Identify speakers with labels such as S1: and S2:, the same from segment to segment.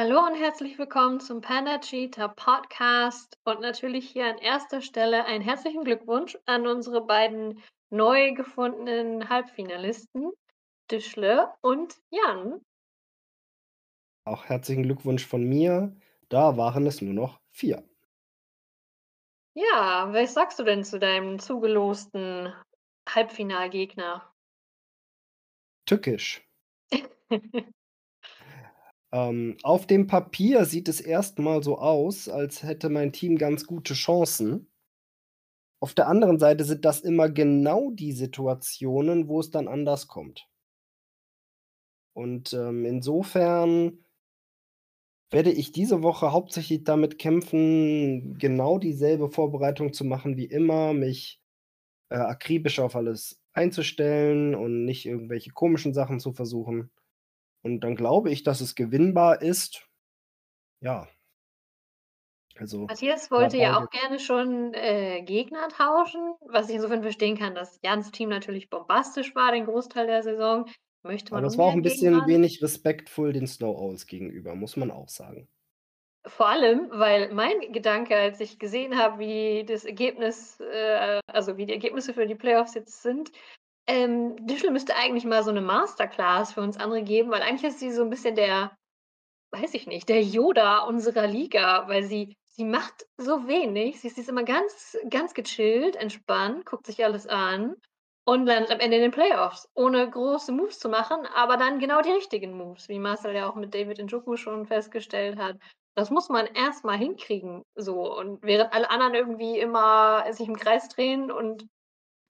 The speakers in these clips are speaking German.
S1: Hallo und herzlich willkommen zum Panda Cheetah Podcast und natürlich hier an erster Stelle einen herzlichen Glückwunsch an unsere beiden neu gefundenen Halbfinalisten, Dischle und Jan.
S2: Auch herzlichen Glückwunsch von mir. Da waren es nur noch 4.
S1: Ja, was sagst du denn zu deinem zugelosten Halbfinalgegner?
S2: Tückisch. Ähm, auf dem Papier sieht es erst mal so aus, als hätte mein Team ganz gute Chancen. Auf der anderen Seite sind das immer genau die Situationen, wo es dann anders kommt. Und, ähm, insofern werde ich diese Woche hauptsächlich damit kämpfen, genau dieselbe Vorbereitung zu machen wie immer, mich, äh, akribisch auf alles einzustellen und nicht irgendwelche komischen Sachen zu versuchen. Und dann glaube ich, dass es gewinnbar ist. Ja. Also,
S1: Matthias wollte ja auch gerne schon, äh, Gegner tauschen, was ich insofern verstehen kann, dass Jans Team natürlich bombastisch war den Großteil der Saison. Möchte
S2: Aber
S1: man
S2: das war auch 'n
S1: ungern gegen
S2: bisschen
S1: ran.
S2: wenig respektvoll den Snow Owls gegenüber, muss man auch sagen.
S1: Vor allem, weil mein Gedanke, als ich gesehen habe, wie das Ergebnis äh, also, wie die Ergebnisse für die Playoffs jetzt sind, ähm, Dischle müsste eigentlich mal so 'ne Masterclass für uns andere geben, weil eigentlich ist sie so 'n bisschen der weiß ich nicht, der Yoda unserer Liga, weil sie sie macht so wenig. Sie ist sie ist immer ganz ganz gechillt, entspannt, guckt sich alles an und landet am Ende in den Playoffs, ohne große Moves zu machen, aber dann genau die richtigen Moves, wie Marcel ja auch mit David Njoku schon festgestellt hat. Das muss man erst mal hinkriegen so und während alle anderen irgendwie immer sich im Kreis drehen und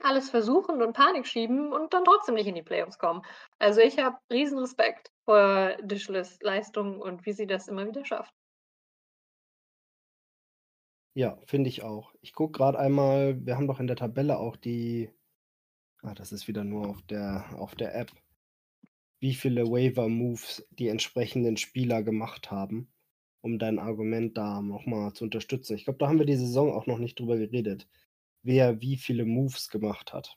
S1: alles versuchen und Panik schieben und dann trotzdem nicht in die Playoffs kommen. Also, ich habe Riesenrespekt vor Dischles Leistung und wie sie das immer wieder schafft.
S2: Ja, finde ich auch. Ich gucke grad einmal wir haben doch in der Tabelle auch die ah, das ist wieder nur auf der auf der App, wie viele Waiver Moves die entsprechenden Spieler gemacht haben, um dein Argument da noch mal zu unterstützen. Ich glaube, da haben wir die Saison auch noch nicht drüber geredet, wer wie viele Moves gemacht hat.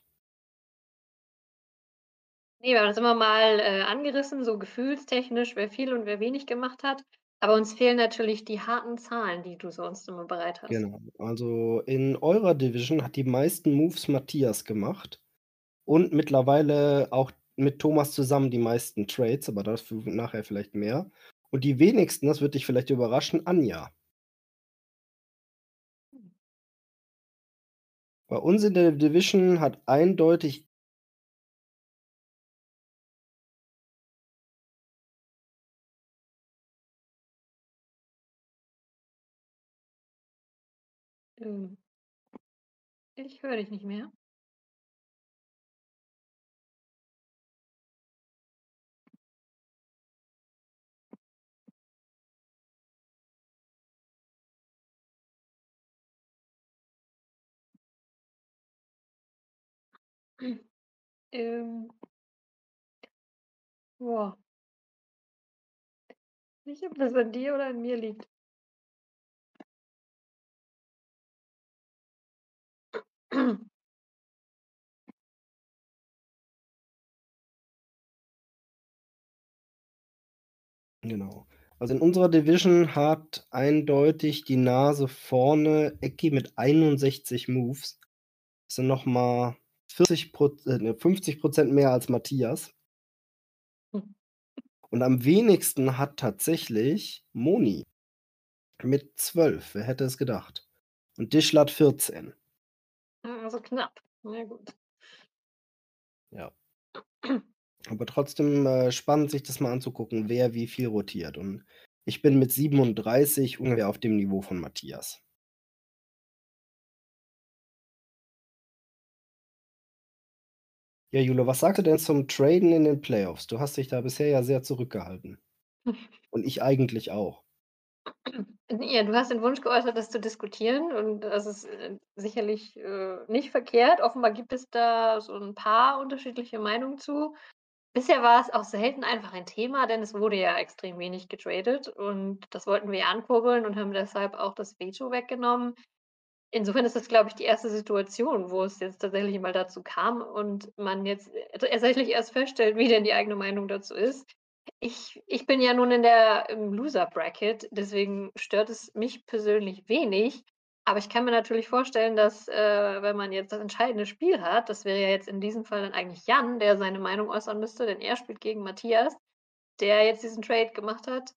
S1: Ne, wir haben das immer mal, äh, angerissen, so gefühlstechnisch, wer viel und wer wenig gemacht hat. Aber uns fehlen natürlich die harten Zahlen, die du sonst immer bereit hast.
S2: Genau. Also, in eurer Division hat die meisten Moves Matthias gemacht und mittlerweile auch mit Thomas zusammen die meisten Trades, aber dazu nachher vielleicht mehr. Und die wenigsten, das wird dich vielleicht überraschen, Anja. Bei uns in der Division hat eindeutig
S1: Ähm. Ich höre dich nicht mehr. Ähm. Boah. Nicht, ob das an dir oder an mir liegt.
S2: Genau. Also, in unserer Division hat eindeutig die Nase vorne Ecki mit 61 Moves. Das sind noch mal 40 Proz äh, ne, 50 % mehr als Matthias.
S1: Hm.
S2: Und am wenigsten hat tatsächlich Moni mit 12. Wer hätte es gedacht? Und Dischle hat 14.
S1: Ah, also knapp. Na gut.
S2: Ja. Aber trotzdem, äh, spannend, sich das mal anzugucken, wer wie viel rotiert. Und ich bin mit 37 ungefähr auf dem Niveau von Matthias. Ja, Jule, was sagst du denn zum Traden in den Playoffs? Du hast dich da bisher ja sehr zurückgehalten. Und ich eigentlich auch.
S1: Ja, du hast den Wunsch geäußert, das zu diskutieren und das ist, äh, sicherlich, äh, nicht verkehrt. Offenbar gibt es da so 'n paar unterschiedliche Meinungen zu. Bisher war es auch selten einfach ein Thema, denn es wurde ja extrem wenig getradet und das wollten wir ja ankurbeln und haben deshalb auch das Veto weggenommen. Insofern ist das, glaube ich, die 1. Situation, wo es jetzt tatsächlich mal dazu kam und man jetzt, tatsächlich erst feststellt, wie denn die eigene Meinung dazu ist. Ich ich bin ja nun in der im Loser Bracket, deswegen stört es mich persönlich wenig. Aber ich kann mir natürlich vorstellen, dass, äh, wenn man jetzt das entscheidende Spiel hat, das wäre ja jetzt in diesem Fall dann eigentlich Jan, der seine Meinung äußern müsste, denn er spielt gegen Matthias, der jetzt diesen Trade gemacht hat.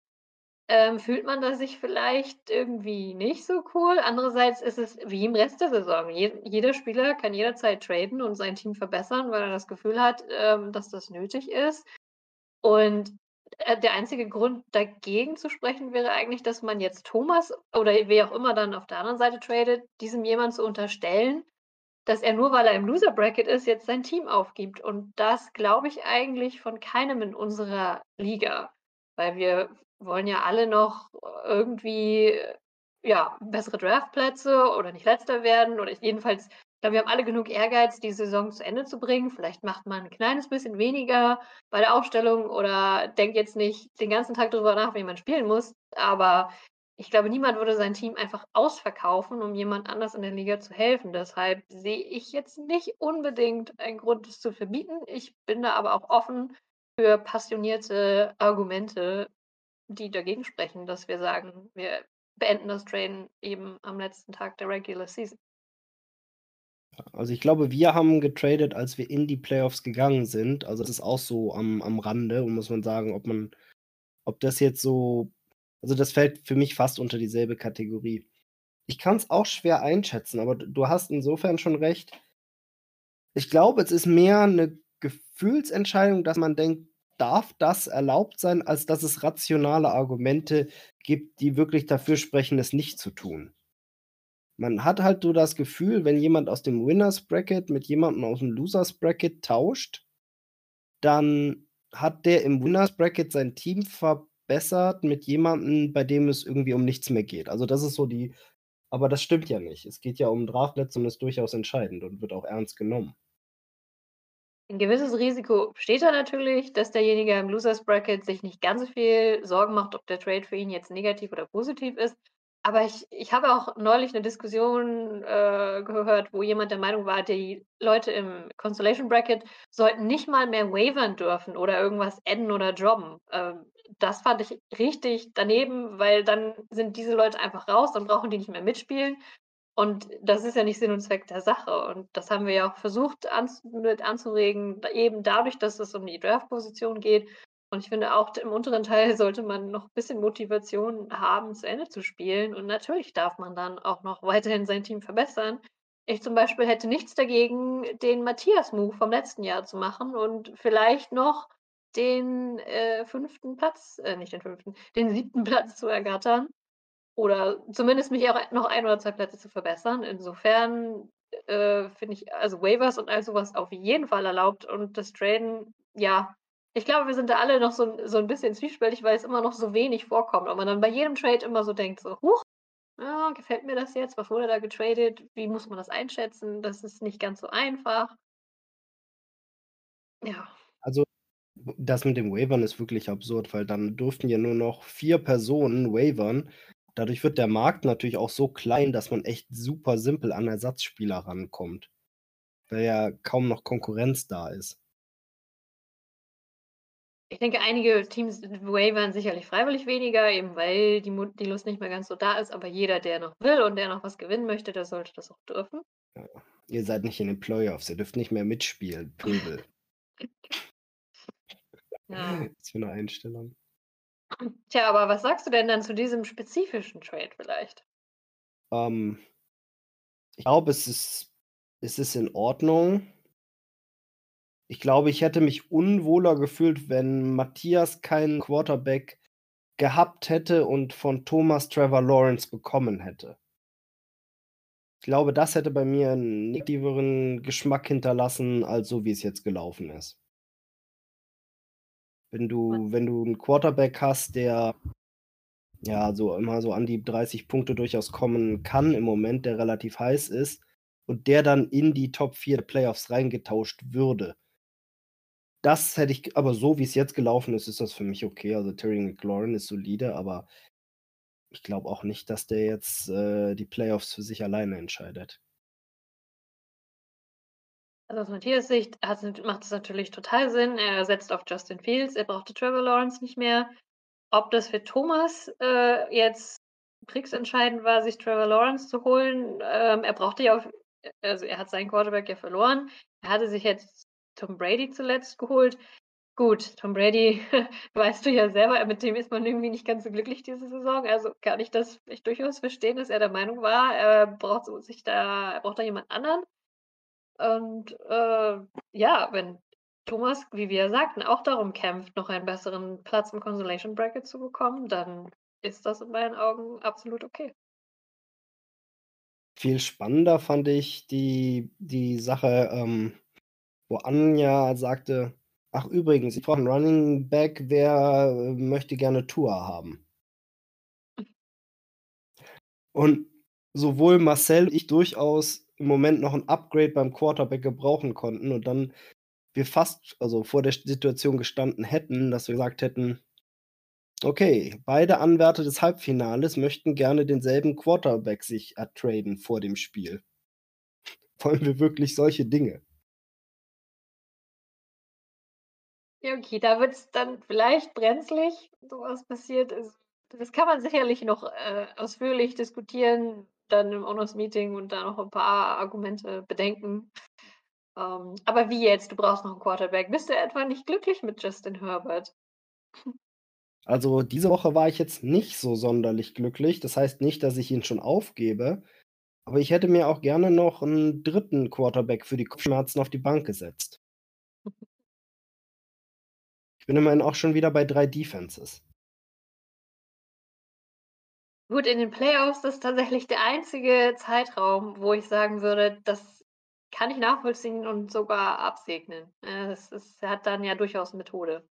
S1: Ähm, fühlt man da sich vielleicht irgendwie nicht so cool? Andererseits ist es wie im Rest der Saison. Je jeder Spieler kann jederzeit traden und sein Team verbessern, weil er das Gefühl hat, ähm, dass das nötig ist. Und, äh, der einzige Grund dagegen zu sprechen wäre eigentlich, dass man jetzt Thomas oder wer auch immer dann auf der anderen Seite tradet, diesem jemand zu unterstellen, dass er nur, weil er im Loser Bracket ist, jetzt sein Team aufgibt. Und das glaube ich eigentlich von keinem in unserer Liga, weil wir wollen ja alle noch irgendwie, ja, bessere Draftplätze oder nicht Letzter werden oder jedenfalls ich glaube, wir haben alle genug Ehrgeiz, die Saison zu Ende zu bringen. Vielleicht macht man 'n kleines bisschen weniger bei der Aufstellung oder denkt jetzt nicht den ganzen Tag drüber nach, wie man spielen muss. Aber ich glaube, niemand würde sein Team einfach ausverkaufen, um jemand anders in der Liga zu helfen. Deshalb sehe ich jetzt nicht unbedingt einen Grund, es zu verbieten. Ich bin da aber auch offen für passionierte Argumente, die dagegen sprechen, dass wir sagen, wir beenden das Traden eben am letzten Tag der Regular Season.
S2: Also, ich glaube, wir haben getradet, als wir in die Playoffs gegangen sind. Also, das ist auch so am am Rande und muss man sagen, ob man ob das jetzt so also, das fällt für mich fast unter dieselbe Kategorie. Ich kann's auch schwer einschätzen, aber du hast insofern schon recht. Ich glaube, es ist mehr 'ne Gefühlsentscheidung, dass man denkt: „Darf das erlaubt sein?“, als dass es rationale Argumente gibt, die wirklich dafür sprechen, es nicht zu tun. Man hat halt so das Gefühl, wenn jemand aus dem Winners Bracket mit jemandem aus'm Losers Bracket tauscht, dann hat der im Winners Bracket sein Team verbessert mit jemandem, bei dem es irgendwie um nichts mehr geht. Also, das ist so die aber das stimmt ja nicht. Es geht ja um Draftplätze und ist durchaus entscheidend und wird auch ernst genommen.
S1: 'N gewisses Risiko besteht da natürlich, dass derjenige im Losers Bracket sich nicht ganz so viel Sorgen macht, ob der Trade für ihn jetzt negativ oder positiv ist. Aber ich ich habe auch neulich 'ne Diskussion, äh, gehört, wo jemand der Meinung war, die Leute im Constellation Bracket sollten nicht mal mehr wavern dürfen oder irgendwas adden oder droppen. Ähm, das fand ich richtig daneben, weil dann sind diese Leute einfach raus, dann brauchen die nicht mehr mitspielen. Und das ist ja nicht Sinn und Zweck der Sache. Und das haben wir ja auch versucht anz mit anzuregen, eben dadurch, dass es um die Draftposition geht. Und ich finde auch, im unteren Teil sollte man noch bisschen Motivation haben, zu Ende zu spielen. Und natürlich darf man dann auch noch weiterhin sein Team verbessern. Ich zum Beispiel hätte nichts dagegen, den Matthias-Move vom letzten Jahr zu machen und vielleicht noch den, äh, 5. Platz äh, nicht den 5., den 7. Platz zu ergattern oder zumindest mich auch noch 1 oder 2 Plätze zu verbessern. Insofern, äh, finde ich also Waivers und all so was auf jeden Fall erlaubt und das Traden, ja ich glaube, wir sind da alle noch so so 'n bisschen zwiespältig, weil es immer noch so wenig vorkommt und man dann bei jedem Trade immer so denkt so: „Huch, ja, gefällt mir das jetzt? Was wurde da getradet? Wie muss man das einschätzen?“ Das ist nicht ganz so einfach. Ja.
S2: Also, das mit dem Wavern ist wirklich absurd, weil dann durften ja nur noch 4 Personen wavern. Dadurch wird der Markt natürlich auch so klein, dass man echt super simpel an Ersatzspieler rankommt, weil ja kaum noch Konkurrenz da ist.
S1: Ich denke, einige Teams wavern sicherlich freiwillig weniger, eben weil die die Lust nicht mehr ganz so da ist, aber jeder, der noch will und der noch was gewinnen möchte, der sollte das auch dürfen.
S2: Ja, ihr seid nicht in den Playoffs, ihr dürft nicht mehr mitspielen, Pöbel.
S1: Ja.
S2: Was für 'ne Einstellung.
S1: Tja, aber was sagst du denn dann zu diesem spezifischen Trade vielleicht?
S2: Ähm, ich glaube, es ist es ist in Ordnung. Ich glaube, ich hätte mich unwohler gefühlt, wenn Matthias keinen Quarterback gehabt hätte und von Thomas Trevor Lawrence bekommen hätte. Ich glaube, das hätte bei mir 'n negativeren Geschmack hinterlassen, als so wie es jetzt gelaufen ist. Wenn du wenn du 'n Quarterback hast, der ja, so immer so an die 30 Punkte durchaus kommen kann im Moment, der relativ heiß ist und der dann in die Top 4 Playoffs reingetauscht würde. Das hätte ich aber so wie's jetzt gelaufen ist, ist das für mich okay. Also, Terry McLaurin ist solide, aber ich glaube auch nicht, dass der jetzt, äh, die Playoffs für sich alleine entscheidet.
S1: Also, aus Matthias Sicht macht es natürlich total Sinn. Er setzt auf Justin Fields. Er brauchte Trevor Lawrence nicht mehr. Ob das für Thomas, äh, jetzt kriegsentscheidend war, sich Trevor Lawrence zu holen, ähm, er brauchte ja auch äh, also, er hat seinen Quarterback ja verloren. Er hatte sich jetzt Tom Brady zuletzt geholt. Gut, Tom Brady, weißt du ja selber, mit dem ist man irgendwie nicht ganz so glücklich diese Saison. Also, kann ich das vielleicht durchaus verstehen, dass er der Meinung war, er braucht sich da er braucht da jemand anderen. Und, äh, ja, wenn Thomas, wie wir sagten, auch darum kämpft, noch einen besseren Platz im Consolation Bracket zu bekommen, dann ist das in meinen Augen absolut okay.
S2: Viel spannender fand ich die die Sache, ähm, wo Anja sagte: „Ach übrigens, ich brauche 'n Running Back, wer, äh, möchte gerne Tua haben?“ Und sowohl Marcel ich durchaus im Moment noch 'n Upgrade beim Quarterback gebrauchen konnten und dann wir fast also, vor der Situation gestanden hätten, dass wir gesagt hätten: „Okay, beide Anwärter des Halbfinales möchten gerne denselben Quarterback sich ertraden vor dem Spiel.“ Wollen wir wirklich solche Dinge?
S1: Ja, okay, da wird's dann vielleicht brenzlig, so was passiert ist. Das kann man sicherlich noch, äh, ausführlich diskutieren, dann im Owners Meeting und da noch 'n paar Argumente bedenken. Ähm, aber wie jetzt? Du brauchst noch 'n Quarterback. Bist du etwa nicht glücklich mit Justin Herbert?
S2: Also, diese Woche war ich jetzt nicht so sonderlich glücklich. Das heißt nicht, dass ich ihn schon aufgebe, aber ich hätte mir auch gerne noch 'n 3. Quarterback für die Kopfschmerzen auf die Bank gesetzt. Ich bin immerhin auch schon wieder bei 3 Defenses.
S1: Gut, in den Playoffs ist tatsächlich der einzige Zeitraum, wo ich sagen würde, das kann ich nachvollziehen und sogar absegnen. Äh, das ist hat dann ja durchaus Methode.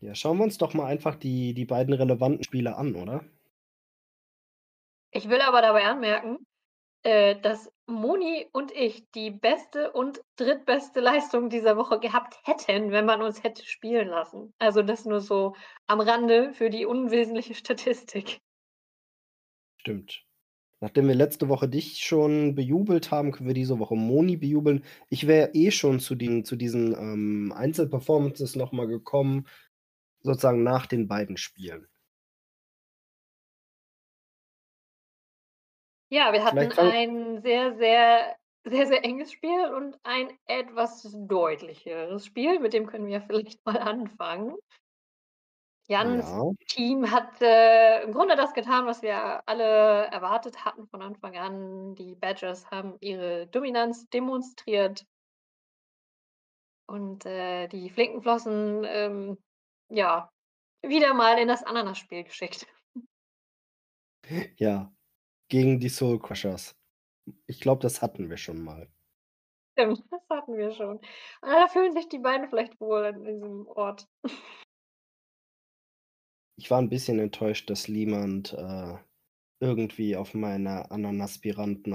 S2: Ja, schauen wir uns doch mal einfach die die beiden relevanten Spiele an, oder?
S1: Ich will aber dabei anmerken, äh, dass Moni und ich die beste und drittbeste Leistung dieser Woche gehabt hätten, wenn man uns hätte spielen lassen. Also, das nur so am Rande für die unwesentliche Statistik.
S2: Stimmt. Nachdem wir letzte Woche dich schon bejubelt haben, können wir diese Woche Moni bejubeln. Ich wäre eh schon zu den zu diesen, ähm, Einzelperformances noch mal gekommen, sozusagen nach den beiden Spielen.
S1: Ja, wir hatten
S2: Vielleicht
S1: ein sehr, sehr sehr, sehr enges Spiel und ein etwas deutlicheres Spiel, mit dem können wir vielleicht mal anfangen. Jans
S2: Ja.
S1: Team hat, äh, im Grunde das getan, was wir alle erwartet hatten von Anfang an. Die Badgers haben ihre Dominanz demonstriert. Und, äh, die Flinkenflossen, ähm, ja, wieder mal in das Ananasspiel geschickt.
S2: Ja, gegen die Soul Crushers. Ich glaube, das hatten wir schon mal.
S1: Stimmt, das hatten wir schon. Ah, da fühlen sich die beiden vielleicht wohl an diesem Ort.
S2: Ich war 'n bisschen enttäuscht, dass niemand, äh, irgendwie auf meine Ananaspiranten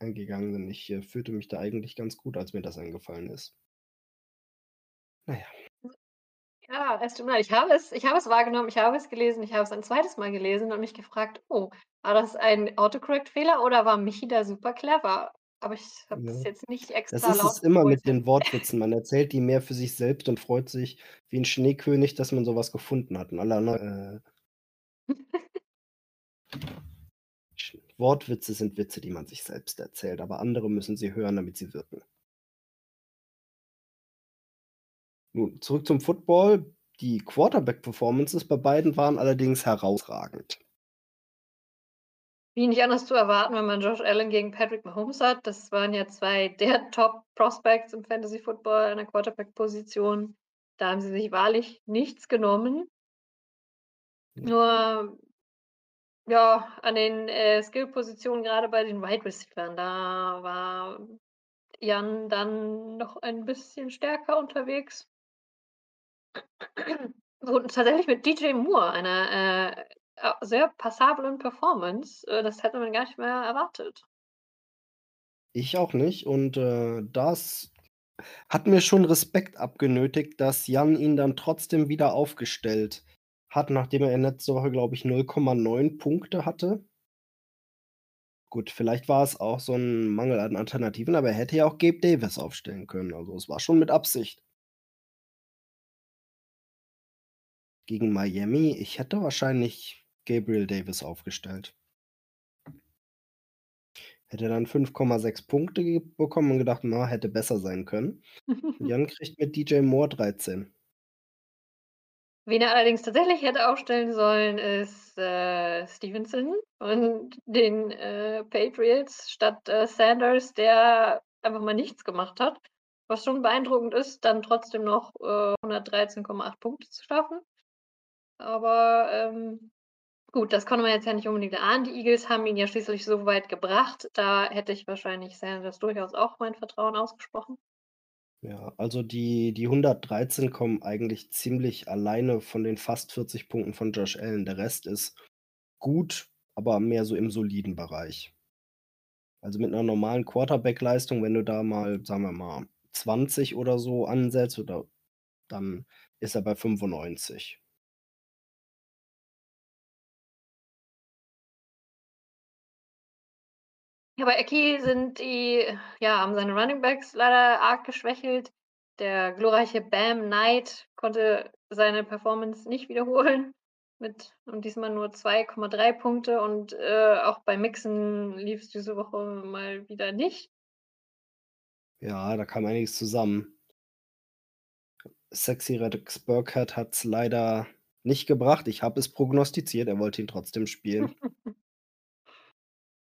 S2: eingegangen sind. Ich, äh, fühlte mich da eigentlich ganz gut, als mir das eingefallen ist. Na ja.
S1: Es tut mir leid. Ich habe es ich habe es wahrgenommen, ich habe es gelesen, ich habe es ein 2. Mal gelesen und mich gefragt: „Oh, war das ein Autocorrect-Fehler oder war Michi da super clever?“ Aber ich habe das
S2: Ja.
S1: jetzt nicht
S2: Das
S1: extra
S2: ist es
S1: laut
S2: immer mit den Wortwitzen. Man erzählt die mehr für sich selbst und freut sich wie 'n Schneekönig, dass man so was gefunden hat und alle anderen, äh Wortwitze sind Witze, die man sich selbst erzählt, aber andere müssen sie hören, damit sie wirken. Nun, zurück zum Football. Die Quarterback-Performances bei beiden waren allerdings herausragend.
S1: Wie nicht anders zu erwarten, wenn man Josh Allen gegen Patrick Mahomes hat. Das waren ja 2 der Top-Prospects im Fantasy-Football in der Quarterback-Position. Da haben sie sich wahrlich nichts genommen. Nur ja, an den, äh, Skill-Positionen, grade bei den Wide Receivern, da war Jan dann noch ein bisschen stärker unterwegs. Und tatsächlich mit DJ Moore, einer, äh, sehr passablen Performance. Äh, das hätte man gar nicht mehr erwartet.
S2: Ich auch nicht und, äh, das hat mir schon Respekt abgenötigt, dass Jan ihn dann trotzdem wieder aufgestellt hat, nachdem er letzte Woche, glaube ich, 0,9 Punkte hatte. Gut, vielleicht war es auch so 'n Mangel an Alternativen, aber er hätte ja auch Gabe Davis aufstellen können. Also, es war schon mit Absicht. Gegen Miami, ich hätte wahrscheinlich Gabriel Davis aufgestellt. Hätte dann 5,6 Punkte bekommen und gedacht: „Na, hätte besser sein können.“ Und Jan kriegt mit DJ Moore 13.
S1: Wen er allerdings tatsächlich hätte aufstellen sollen, ist, äh, Stevenson von den, äh, Patriots statt, äh, Sanders, der einfach mal nichts gemacht hat, was schon beeindruckend ist, dann trotzdem noch, äh, 113,8 Punkte zu schaffen. Aber, ähm, gut, das konnte man jetzt ja nicht unbedingt erahnen. Die Eagles haben ihn ja schließlich so weit gebracht. Da hätte ich wahrscheinlich Sanders durchaus auch mein Vertrauen ausgesprochen.
S2: Ja, also die die 113 kommen eigentlich ziemlich alleine von den fast 40 Punkten von Josh Allen. Der Rest ist gut, aber mehr so im soliden Bereich. Also, mit 'ner normalen Quarterback-Leistung, wenn du da mal, sagen wir mal, 20 oder so ansetzt oder dann ist er bei 95.
S1: Ja, bei Ecki sind die ja, haben seine Running Backs leider arg geschwächelt. Der glorreiche Bam Knight konnte seine Performance nicht wiederholen mit und diesmal nur 2,3 Punkte und, äh, auch bei Mixon lief's diese Woche mal wieder nicht.
S2: Ja, da kam einiges zusammen. Sexy Rex Burkhead hat's leider nicht gebracht. Ich habe es prognostiziert, er wollte ihn trotzdem spielen.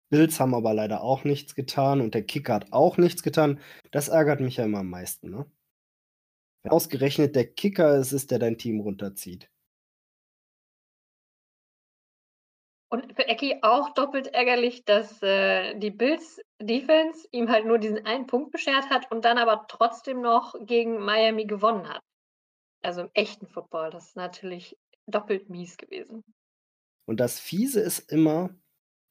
S2: Bills haben aber leider auch nichts getan und der Kicker hat auch nichts getan. Das ärgert mich ja immer am meisten, ne? Wenn ausgerechnet der Kicker es ist, der dein Team runterzieht.
S1: Und für Ecki auch doppelt ärgerlich, dass, äh, die Bills Defense ihm halt nur diesen einen Punkt beschert hat und dann aber trotzdem noch gegen Miami gewonnen hat. Also, im echten Football, das ist natürlich doppelt mies gewesen.
S2: Und das Fiese ist immer,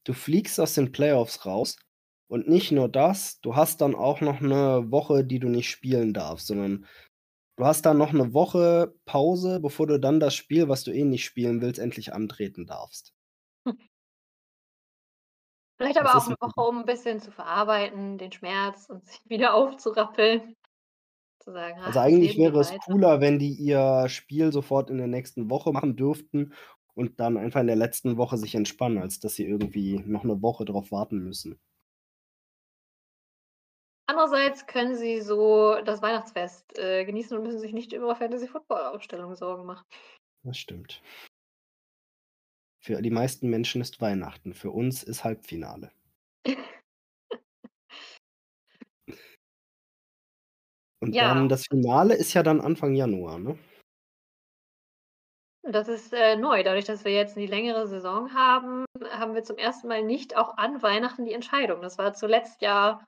S2: du fliegst aus den Playoffs raus und nicht nur das, du hast dann auch noch 'ne Woche, die du nicht spielen darfst, sondern du hast dann noch 'ne Woche Pause, bevor du dann das Spiel, was du eh nicht spielen willst, endlich antreten darfst.
S1: Vielleicht
S2: Das
S1: aber auch
S2: ist
S1: 'ne Woche, um 'n bisschen zu verarbeiten, den Schmerz und sich wieder aufzurappeln. Zu sagen:
S2: Also,
S1: „Ach, das
S2: eigentlich wäre es
S1: weiter.“
S2: cooler, wenn die ihr Spiel sofort in der nächsten Woche machen dürften und dann einfach in der letzten Woche sich entspannen, als dass sie irgendwie noch 'ne Woche drauf warten müssen.
S1: Andererseits können sie so das Weihnachtsfest, äh, genießen und müssen sich nicht über Fantasy-Football-Aufstellungen Sorgen machen.
S2: Das stimmt. Für die meisten Menschen ist Weihnachten, für uns ist Halbfinale. Und dann
S1: Ja.
S2: das Finale ist ja dann Anfang Januar, ne?
S1: Das ist, äh, neu. Dadurch, dass wir jetzt 'ne längere Saison haben, haben wir zum ersten Mal nicht auch an Weihnachten die Entscheidung. Das war zuletzt ja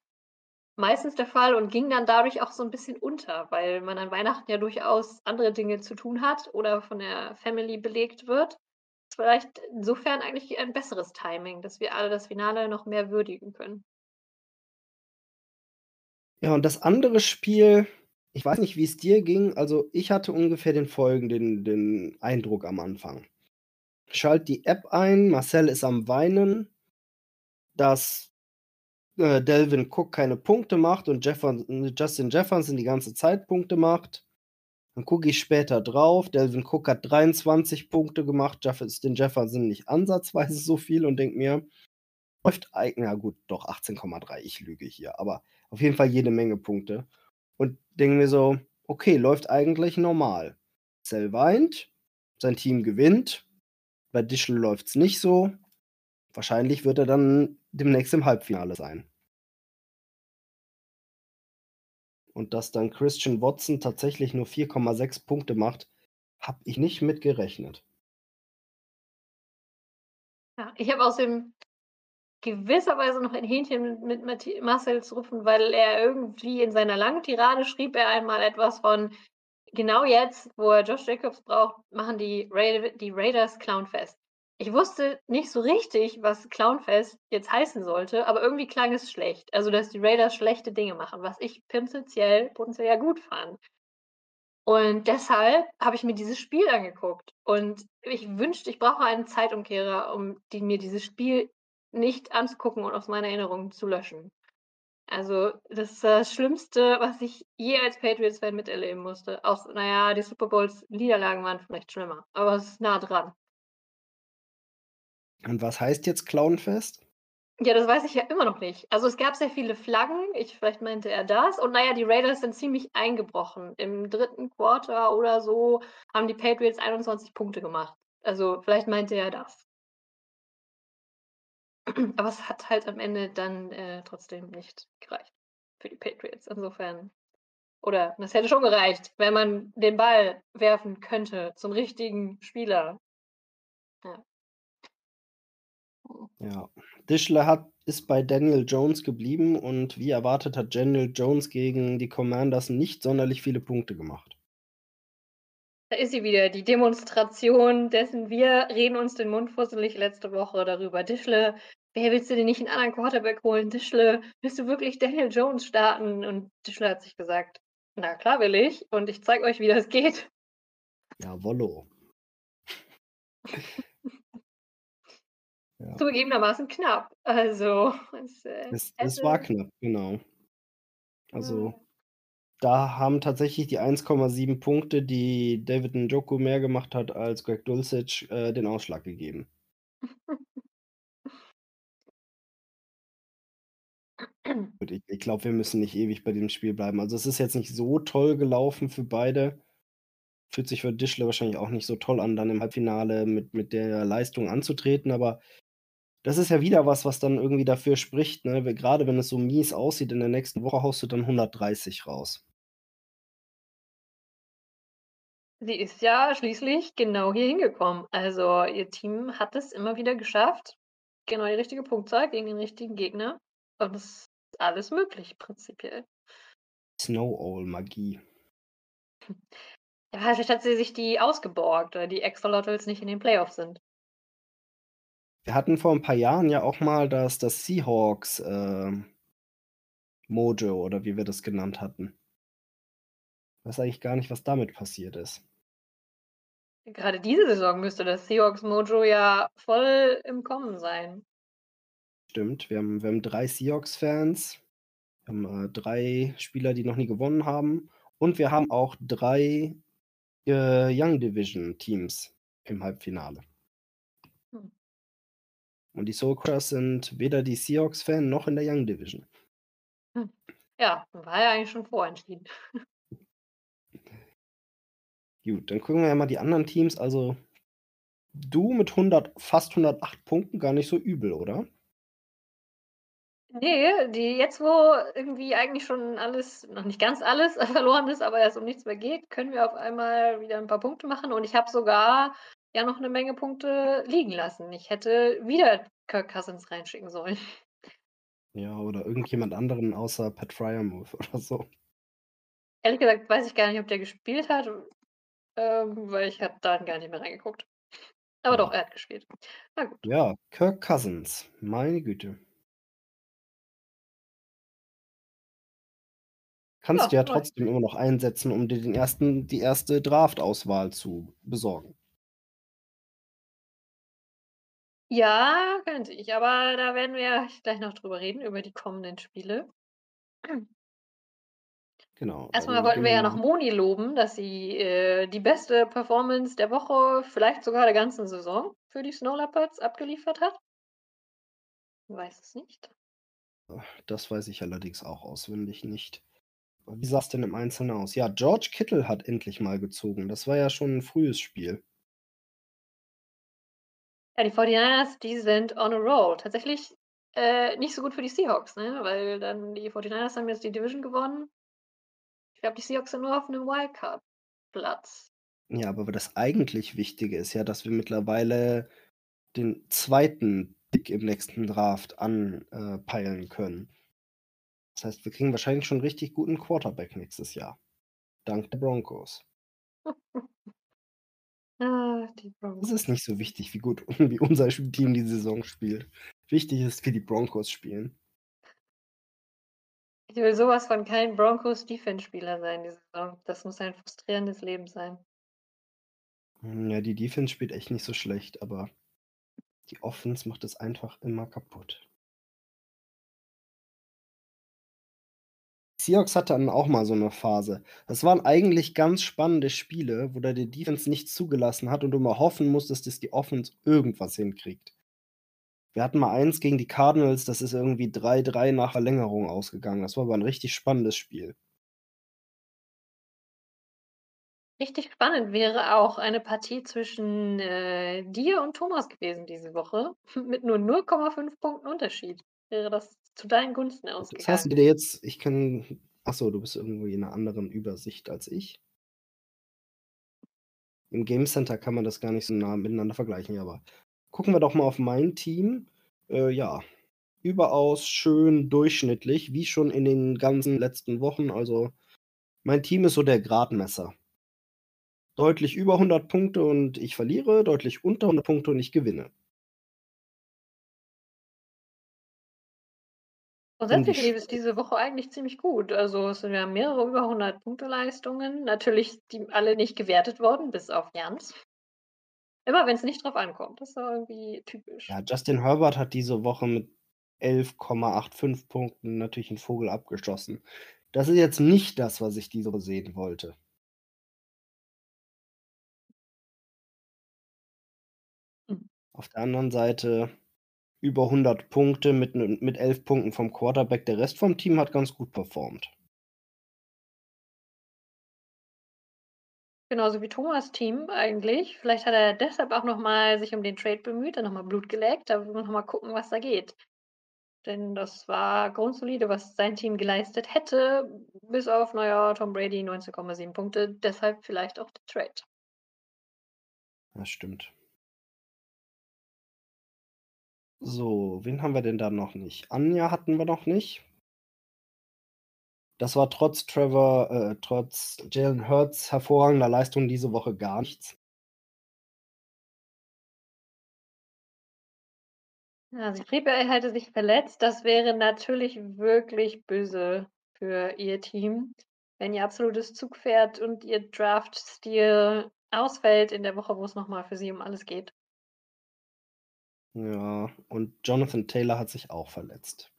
S1: meistens der Fall und ging dann dadurch auch so 'n bisschen unter, weil man an Weihnachten ja durchaus andere Dinge zu tun hat oder von der Family belegt wird. Ist vielleicht insofern eigentlich ein besseres Timing, dass wir alle das Finale noch mehr würdigen können.
S2: Ja, und das andere Spiel ich weiß nicht, wie's dir ging, also, ich hatte ungefähr den folgenden den Eindruck am Anfang. Schalte die App ein, Marcel ist am Weinen, dass, äh, Dalvin Cook keine Punkte macht und Jeffer Justin Jefferson die ganze Zeit Punkte macht. Dann gucke ich später drauf, Dalvin Cook hat 23 Punkte gemacht, Justin Jefferson nicht ansatzweise so viel und denke mir: „Läuft eig“ ja gut, doch 18,3, ich lüge hier, aber auf jeden Fall jede Menge Punkte. Und denke mir so: „Okay, läuft eigentlich normal.“ Marcel weint, sein Team gewinnt, bei Dischl läuft's nicht so. Wahrscheinlich wird er dann demnächst im Halbfinale sein. Und dass dann Christian Watson tatsächlich nur 4,6 Punkte macht, habe ich nicht mit gerechnet.
S1: Ja, ich habe außerdem gewisser Weise noch ein Hähnchen mit Marcel zu rupfen, weil er irgendwie in seiner langen Tirade schrieb er einmal etwas von: „Genau jetzt, wo er Josh Jacobs braucht, machen die Raid die Raiders Clownfest.“ Ich wusste nicht so richtig, was Clownfest jetzt heißen sollte, aber irgendwie klang es schlecht. Also, dass die Raiders schlechte Dinge machen, was ich prinzipiell potenziell ja gut fand. Und deshalb habe ich mir dieses Spiel angeguckt und ich wünschte, ich brauche einen Zeitumkehrer, um die mir dieses Spiel nicht anzugucken und aus meiner Erinnerung zu löschen. Also, das ist das Schlimmste, was ich je als Patriots-Fan miterleben musste. Auch na ja, die Super Bowls-Niederlagen waren vielleicht schlimmer, aber es ist nah dran.
S2: Und was heißt jetzt Clownfest?
S1: Ja, das weiß ich ja immer noch nicht. Also, es gab sehr viele Flaggen. Ich vielleicht meinte er das. Und na ja, die Raiders sind ziemlich eingebrochen. Im 3. Quarter oder so haben die Patriots 21 Punkte gemacht. Also, vielleicht meinte er das. Aber es hat halt am Ende dann, äh, trotzdem nicht gereicht für die Patriots. Insofern oder das hätte schon gereicht, wenn man den Ball werfen könnte zum richtigen Spieler. Ja.
S2: Ja. Dischler hat ist bei Daniel Jones geblieben und wie erwartet hat Daniel Jones gegen die Commanders nicht sonderlich viele Punkte gemacht.
S1: Da ist sie wieder, die Demonstration dessen wir reden uns den Mund fusselig letzte Woche darüber. Dischle, wer willst du denn nicht einen anderen Quarterback holen? Dischle, willst du wirklich Daniel Jones starten? Und Dischle hat sich gesagt, na klar will ich und ich zeige euch, wie das geht.
S2: Jawollo. Ja.
S1: Zugegebenermaßen knapp. Also, es, äh,
S2: Es es war knapp, genau. Also,
S1: Mhm.
S2: Da haben tatsächlich die 1,7 Punkte, die David Njoku mehr gemacht hat als Greg Dulcich, äh, den Ausschlag gegeben. Ich ich glaube, wir müssen nicht ewig bei dem Spiel bleiben. Also, es ist jetzt nicht so toll gelaufen für beide. Fühlt sich für Dischler wahrscheinlich auch nicht so toll an, dann im Halbfinale mit mit der Leistung anzutreten, aber das ist ja wieder was, was dann irgendwie dafür spricht, ne? We grade wenn es so mies aussieht, in der nächsten Woche haust du dann 130 raus.
S1: Sie ist ja schließlich genau hier hingekommen. Also, ihr Team hat es immer wieder geschafft, genau die richtige Punktzahl gegen den richtigen Gegner. Und es ist alles möglich prinzipiell.
S2: Snow-Owl-Magie.
S1: Ja, vielleicht hat sie sich die ausgeborgt, weil die Axolotls nicht in den Playoffs sind.
S2: Wir hatten vor 'n paar Jahren ja auch mal das das Seahawks, ähm Mojo oder wie wir das genannt hatten. Weiß eigentlich gar nicht, was damit passiert ist.
S1: Gerade diese Saison müsste das Seahawks Mojo ja voll im Kommen sein.
S2: Stimmt, wir haben wir haben 3 Seahawks-Fans. Wir haben, äh, 3 Spieler, die noch nie gewonnen haben. Und wir haben auch 3, äh, Young Division Teams im Halbfinale.
S1: Hm.
S2: Und die Soul Crushers sind weder die Seahawks-Fan noch in der Young Division.
S1: Hm. Ja, war ja eigentlich schon vorentschieden.
S2: Gut, dann gucken wir ja mal die anderen Teams. Also, du mit 100 fast 108 Punkten, gar nicht so übel, oder?
S1: Ne, die jetzt, wo irgendwie eigentlich schon alles noch nicht ganz alles verloren ist, aber es um nichts mehr geht, können wir auf einmal wieder 'n paar Punkte machen und ich habe sogar ja noch 'ne Menge Punkte liegen lassen. Ich hätte wieder Kirk Cousins reinschicken sollen.
S2: Ja, oder irgendjemand anderen außer Pat Freiermuth oder so.
S1: Ehrlich gesagt weiß ich gar nicht, ob der gespielt hat, ähm, weil ich habe dann gar nicht mehr reingeguckt. Aber doch,
S2: Ja.
S1: er hat gespielt. Na gut.
S2: Ja, Kirk Cousins, meine Güte. Kannst
S1: Ja,
S2: du ja trotzdem immer noch einsetzen, um dir den ersten die erste Draft-Auswahl zu besorgen.
S1: Ja, könnte ich, aber da werden wir ja gleich noch drüber reden, über die kommenden Spiele.
S2: Genau,
S1: Erst mal
S2: dann
S1: wollten wir ja noch
S2: mal
S1: Moni loben, dass sie, äh, die beste Performance der Woche, vielleicht sogar der ganzen Saison für die Snow Leopards abgeliefert hat. Weiß es nicht.
S2: Das weiß ich allerdings auch auswendig nicht. Wie sah's denn im Einzelnen aus? Ja, George Kittle hat endlich mal gezogen. Das war ja schon 'n frühes Spiel.
S1: Ja, die 49ers, die sind on a roll. Tatsächlich, äh, nicht so gut für die Seahawks, ne, weil dann die 49ers haben jetzt die Division gewonnen. Ich glaube, die Seahawks sind nur auf 'nem Wildcard-Platz.
S2: Ja, aber das eigentlich Wichtige ist ja, dass wir mittlerweile den 2. Pick im nächsten Draft an äh, können. Das heißt, wir kriegen wahrscheinlich schon 'n richtig guten Quarterback nächstes Jahr. Dank der Broncos.
S1: Ah, die
S2: Es ist nicht so wichtig, wie gut wie unser Team die Saison spielt. Wichtig ist, wie die Broncos spielen.
S1: Ich will so was von kein Broncos-Defense-Spieler sein diese Saison. Das muss ein frustrierendes Leben sein.
S2: Hm, ja, die Defense spielt echt nicht so schlecht, aber Die Offense macht es einfach immer kaputt. Seahawks hatte dann auch mal so eine Phase. Das waren eigentlich ganz spannende Spiele, wo da die Defense nichts zugelassen hat und du immer hoffen musstest, dass die Offense irgendwas hinkriegt. Wir hatten mal eins gegen die Cardinals, das ist irgendwie 3-3 nach Verlängerung ausgegangen. Das war aber ein richtig spannendes Spiel.
S1: Richtig spannend wäre auch eine Partie zwischen, äh, dir und Thomas gewesen diese Woche mit nur 0,5 Punkten Unterschied. Wäre das zu deinen Gunsten
S2: Das hast du
S1: ausgegangen?
S2: dir jetzt ich kann Achso, du bist irgendwie in einer anderen Übersicht als ich. Im Game Center kann man das gar nicht so nah miteinander vergleichen, ja, aber gucken wir doch mal auf mein Team. Äh, ja, überaus schön durchschnittlich, wie schon in den ganzen letzten Wochen. Also, mein Team ist so der Gradmesser. Deutlich über 100 Punkte und ich verliere, deutlich unter 100 Punkte und ich gewinne.
S1: Grundsätzlich lief es diese Woche eigentlich ziemlich gut. Also, es sind ja mehrere über 100 Punkte Leistungen. Natürlich die alle nicht gewertet worden, bis auf Jans. Immer wenn's nicht drauf ankommt. Das ist doch irgendwie typisch.
S2: Ja, Justin Herbert hat diese Woche mit 11,85 Punkten natürlich 'n Vogel abgeschossen. Das ist jetzt nicht das, was ich diese sehen wollte.
S1: Hm.
S2: Auf der anderen Seite über 100 Punkte mit mit 11 Punkten vom Quarterback. Der Rest vom Team hat ganz gut performt.
S1: Genauso wie Thomas' Team eigentlich. Vielleicht hat er deshalb auch noch mal sich um den Trade bemüht, da noch mal Blut geleckt. Da will man noch mal gucken, was da geht. Denn das war grundsolide, was sein Team geleistet hätte, bis auf, na ja, Tom Brady 19,7 Punkte. Deshalb vielleicht auch der Trade.
S2: Das stimmt. So, wen haben wir denn da noch nicht? Anja hatten wir noch nicht. Das war trotz Trevor äh, trotz Jalen Hurts hervorragender Leistung diese Woche gar nichts.
S1: Ja, Siebribe hatte sich verletzt. Das wäre natürlich wirklich böse für ihr Team, wenn ihr absolutes Zugpferd und ihr Draft-Stil ausfällt in der Woche, wo es noch mal für sie um alles geht.
S2: Ja, und Jonathan Taylor hat sich auch verletzt.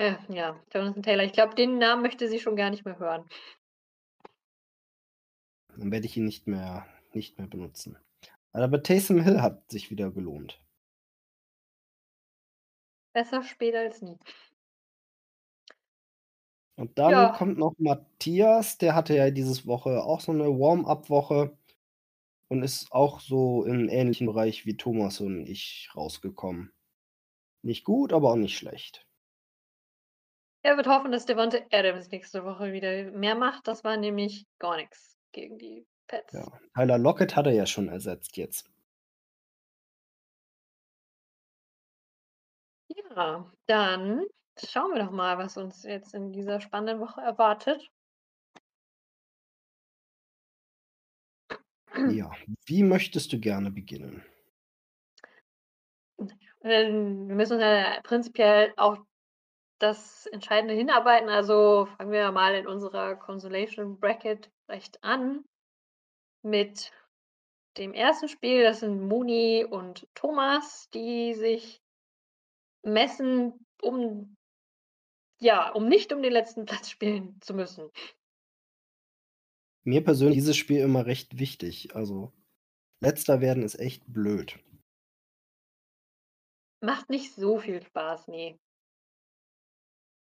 S1: Äh, ja, Jonathan Taylor. Ich glaube, den Namen möchte sie schon gar nicht mehr hören.
S2: Dann werde ich ihn nicht mehr nicht mehr benutzen. Aber Taysom Hill hat sich wieder gelohnt.
S1: Besser spät als nie.
S2: Und dann
S1: Ja.
S2: kommt noch Matthias, der hatte ja dieses Woche auch so 'ne Warm-up-Woche und ist auch so im ähnlichen Bereich wie Thomas und ich rausgekommen. Nicht gut, aber auch nicht schlecht.
S1: Er wird hoffen, dass Davante Adams nächste Woche wieder mehr macht. Das war nämlich gar nix gegen die Pets.
S2: Ja, Tyler Lockett hat er ja schon ersetzt jetzt.
S1: Ja, dann schauen wir doch mal, was uns jetzt in dieser spannenden Woche erwartet.
S2: Ja, wie möchtest du gerne beginnen?
S1: Ähm, wir müssen uns ja prinzipiell auf das Entscheidende hinarbeiten. Also, fangen wir mal in unserer Consolation Bracket vielleicht an mit dem ersten Spiel. Das sind Moni und Thomas, die sich messen, um ja, um nicht um den letzten Platz spielen zu müssen.
S2: Mir persönlich ist dieses Spiel immer recht wichtig. Also, Letzter werden ist echt blöd.
S1: Macht nicht so viel Spaß, ne.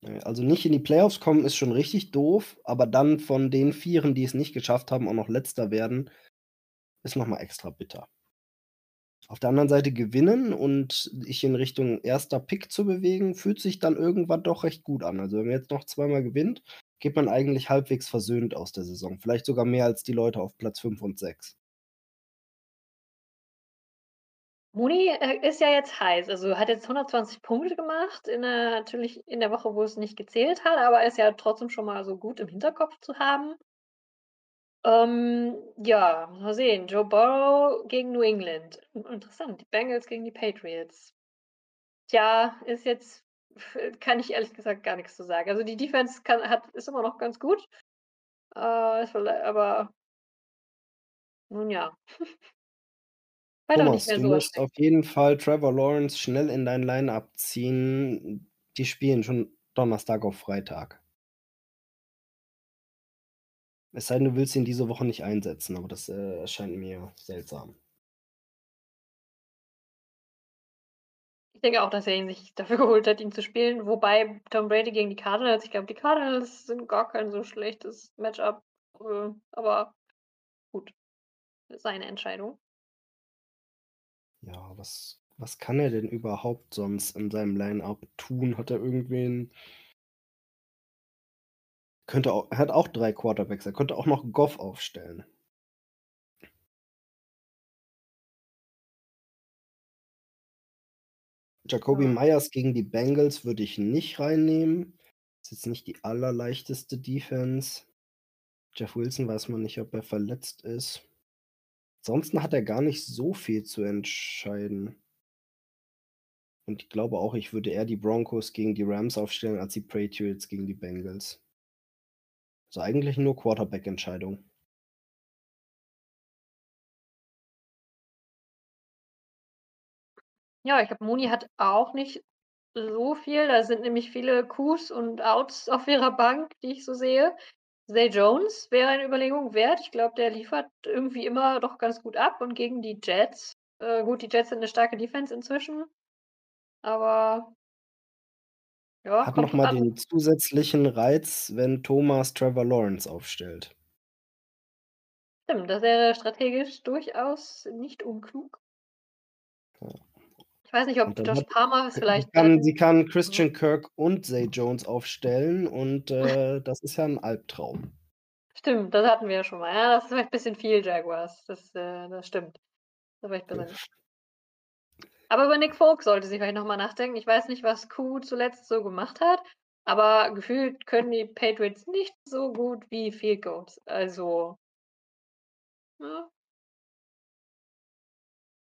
S2: Ne, also nicht in die Playoffs kommen ist schon richtig doof, aber dann von den Vieren, die es nicht geschafft haben, auch noch Letzter werden, ist noch mal extra bitter. Auf der anderen Seite gewinnen und sich in Richtung 1. Pick zu bewegen, fühlt sich dann irgendwann doch recht gut an. Also, wenn man jetzt noch zweimal gewinnt, geht man eigentlich halbwegs versöhnt aus der Saison. Vielleicht sogar mehr als die Leute auf Platz 5 und 6.
S1: Moni, äh, ist ja jetzt heiß. Also, hat jetzt 120 Punkte gemacht in der natürlich in der Woche, wo es nicht gezählt hat, aber ist ja trotzdem schon mal so gut im Hinterkopf zu haben. Ähm, ja, mal sehen. Joe Burrow gegen New England. Hm, interessant, die Bengals gegen die Patriots. Tja, ist jetzt kann ich ehrlich gesagt gar nix zu sagen. Also, die Defense kann hat ist immer noch ganz gut. Äh, aber nun ja. War
S2: Thomas, du musst
S1: erschreckend.
S2: auf jeden Fall Trevor Lawrence schnell in dein Line-Up ziehen. Die spielen schon Donnerstag auf Freitag. Es sei denn, du willst ihn diese Woche nicht einsetzen, aber das, äh, erscheint mir seltsam.
S1: Ich denke auch, dass er ihn sich dafür geholt hat, ihn zu spielen, wobei Tom Brady gegen die Cardinals ich glaube, die Cardinals sind gar kein so schlechtes Match-up, äh, aber gut, seine Entscheidung.
S2: Ja, was was kann er denn überhaupt sonst in seinem Line-Up tun? Hat er irgendwen könnte au er hat auch 3 Quarterbacks. Er könnte auch noch Goff aufstellen. Jakobi
S1: Ja.
S2: Meyers gegen die Bengals würde ich nicht reinnehmen. Ist jetzt nicht die allerleichteste Defense. Jeff Wilson weiß man nicht, ob er verletzt ist. Ansonsten hat er gar nicht so viel zu entscheiden. Und ich glaube auch, ich würde eher die Broncos gegen die Rams aufstellen als die Patriots gegen die Bengals. Also eigentlich nur Quarterback-Entscheidung.
S1: Ja, ich glaube, Mooney hat auch nicht so viel. Da sind nämlich viele Qs und Outs auf ihrer Bank, die ich so sehe. Zay Jones wäre eine Überlegung wert. Ich glaube, der liefert irgendwie immer doch ganz gut ab und gegen die Jets äh, gut, die Jets sind 'ne starke Defense inzwischen. Aber ja,
S2: Hat
S1: kommt
S2: noch
S1: drauf
S2: mal
S1: an.
S2: den zusätzlichen Reiz, wenn Thomas Trevor Lawrence aufstellt.
S1: Stimmt, das wäre strategisch durchaus nicht unklug.
S2: Ja.
S1: Ich weiß nicht, ob Josh Palmer es
S2: sie
S1: vielleicht
S2: kann sie kann. Christian Kirk und Zay Jones aufstellen und, äh, das ist ja 'n Albtraum.
S1: Stimmt, das hatten wir ja schon mal. Ja, das ist vielleicht bisschen viel Jaguars. Das, äh das stimmt. Da wäre ich
S2: Ja.
S1: Aber über Nick Folk sollte sie vielleicht noch mal nachdenken. Ich weiß nicht, was Q zuletzt so gemacht hat, aber gefühlt können die Patriots nicht so gut wie Field Goals. Also ne?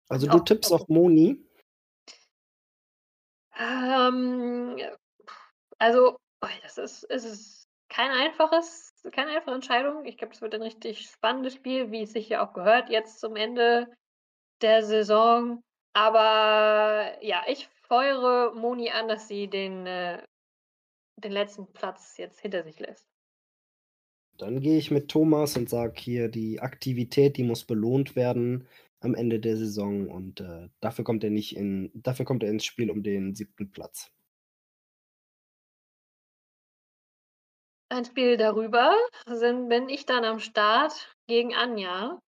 S2: Also, du
S1: auch
S2: tippst auf Mooney?
S1: Ähm, also, das ist es ist kein einfaches keine einfache Entscheidung. Ich glaube, das wird ein richtig spannendes Spiel, wie es sich ja auch gehört jetzt zum Ende der Saison. Aber ja, ich feuere Mooney an, dass sie den äh, den letzten Platz jetzt hinter sich lässt.
S2: Dann gehe ich mit Thomas und sage hier, die Aktivität, die muss belohnt werden am Ende der Saison und, äh, dafür kommt er nicht in dafür kommt er ins Spiel um den 7. Platz.
S1: Ein Spiel darüber sind bin ich dann am Start gegen Anja.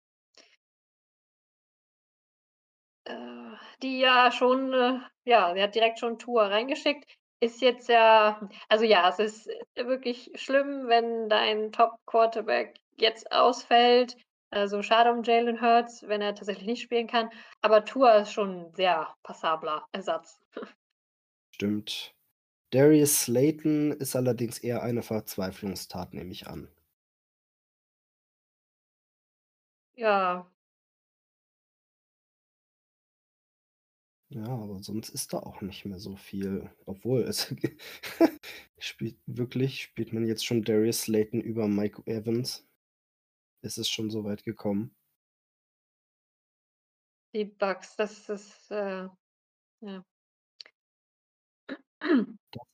S1: Äh, die ja schon, äh ja, sie hat direkt schon Tua reingeschickt. Ist jetzt ja also ja, es ist wirklich schlimm, wenn dein Top-Quarterback jetzt ausfällt. Also, schade um Jalen Hurts, wenn er tatsächlich nicht spielen kann, aber Tua ist schon 'n sehr passabler Ersatz.
S2: Stimmt. Darius Slayton ist allerdings eher eine Verzweiflungstat, nehme ich an.
S1: Ja.
S2: Ja, aber sonst ist da auch nicht mehr so viel. Obwohl, es spielt wirklich spielt man jetzt schon Darius Slayton über Mike Evans? Ist es schon so weit gekommen?
S1: Die Bugs, das ist, äh ja.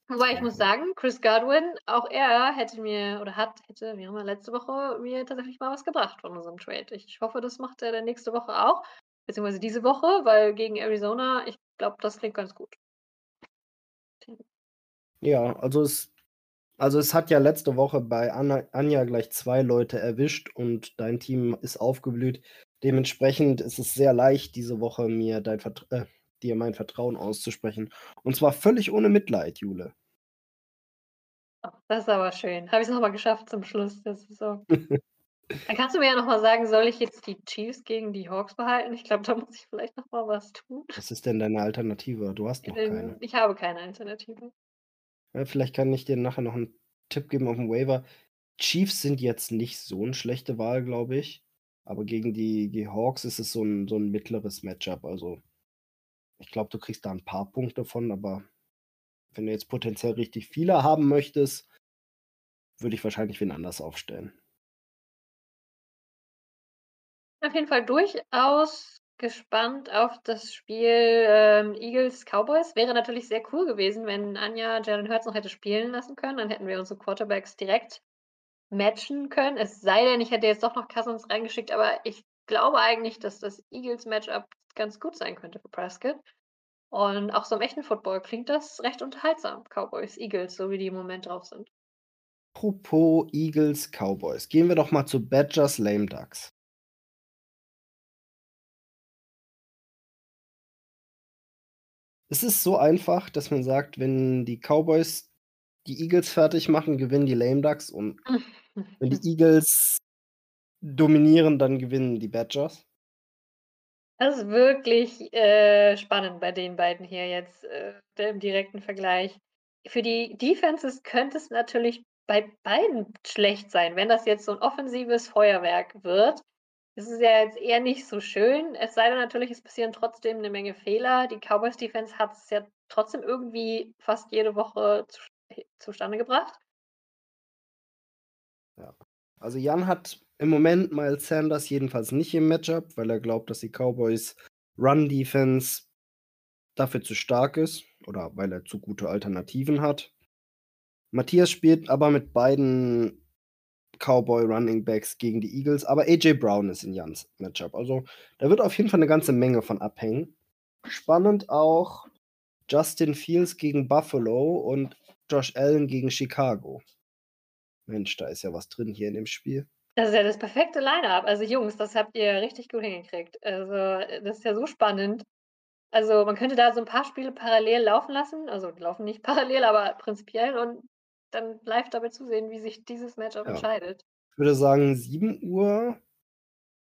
S1: Wobei ich muss sagen, Chris Godwin, auch er hätte mir oder hat hätte wie immer, letzte Woche mir tatsächlich mal was gebracht von unserem Trade. Ich hoffe, das macht er dann nächste Woche auch, beziehungsweise diese Woche, weil gegen Arizona, ich glaube, das klingt ganz gut.
S2: Ja, also es also, es hat ja letzte Woche bei Anna Anja gleich 2 Leute erwischt und dein Team ist aufgeblüht. Dementsprechend ist es sehr leicht, diese Woche mir dein Vert äh, dir mein Vertrauen auszusprechen. Und zwar völlig ohne Mitleid, Jule.
S1: Oh, das ist aber schön. Habe ich's noch mal geschafft zum Schluss. Das ist so Dann kannst du mir ja noch mal sagen, soll ich jetzt die Chiefs gegen die Hawks behalten? Ich glaube, da muss ich vielleicht noch mal was tun.
S2: Was ist denn deine Alternative? Du hast noch
S1: Ähm,
S2: keine.
S1: ich habe keine Alternative.
S2: Ja, vielleicht kann ich dir nachher noch 'n Tipp geben aufm Waiver. Chiefs sind jetzt nicht so 'ne schlechte Wahl, glaube ich, aber gegen die die Hawks ist es so 'n so 'n mittleres Match-up. Also, ich glaube, du kriegst da 'n paar Punkte von, aber wenn du jetzt potenziell richtig viele haben möchtest würde ich wahrscheinlich wen anders aufstellen.
S1: Auf jeden Fall durchaus gespannt auf das Spiel, ähm, Eagles-Cowboys. Wäre natürlich sehr cool gewesen, wenn Anja Jalen Hurts noch hätte spielen lassen können. Dann hätten wir unsere Quarterbacks direkt matchen können. Es sei denn, ich hätte jetzt doch noch Cousins reingeschickt, aber ich glaube eigentlich, dass das Eagles-Matchup ganz gut sein könnte für Prescott. Und auch so im echten Football klingt das recht unterhaltsam. Cowboys, Eagles, so wie die im Moment drauf sind.
S2: Apropos Eagles, Cowboys. Gehen wir doch mal zu Badgers, Lame Ducks. Es ist so einfach, dass man sagt, wenn die Cowboys die Eagles fertig machen, gewinnen die Lame Ducks und wenn die Eagles dominieren, dann gewinnen die Badgers.
S1: Das ist wirklich, äh, spannend bei den beiden hier jetzt, äh, im direkten Vergleich. Für die Defenses könnte es natürlich bei beiden schlecht sein, wenn das jetzt so 'n offensives Feuerwerk wird. Das ist ja jetzt eher nicht so schön, es sei denn natürlich, es passieren trotzdem 'ne Menge Fehler. Die Cowboys Defense hat's ja trotzdem irgendwie fast jede Woche zusch zustande gebracht.
S2: Ja. Also, Jan hat im Moment Miles Sanders jedenfalls nicht im Matchup, weil er glaubt, dass die Cowboys Run Defense dafür zu stark ist oder weil er zu gute Alternativen hat. Matthias spielt aber mit beiden Cowboy Running Backs gegen die Eagles, aber A.J. Brown ist in Jans Matchup. Also, da wird auf jeden Fall 'ne ganze Menge von abhängen. Spannend auch Justin Fields gegen Buffalo und Josh Allen gegen Chicago. Mensch, da ist ja was drin hier in dem Spiel.
S1: Das ist ja das perfekte Line-up. Also, Jungs, das habt ihr richtig gut hingekriegt. Also, das ist ja so spannend. Also, man könnte da so 'n paar Spiele parallel laufen lassen. Also, laufen nicht parallel, aber prinzipiell und dann live dabei zusehen, wie sich dieses Matchup
S2: Ja.
S1: entscheidet.
S2: Ich würde sagen, 7:00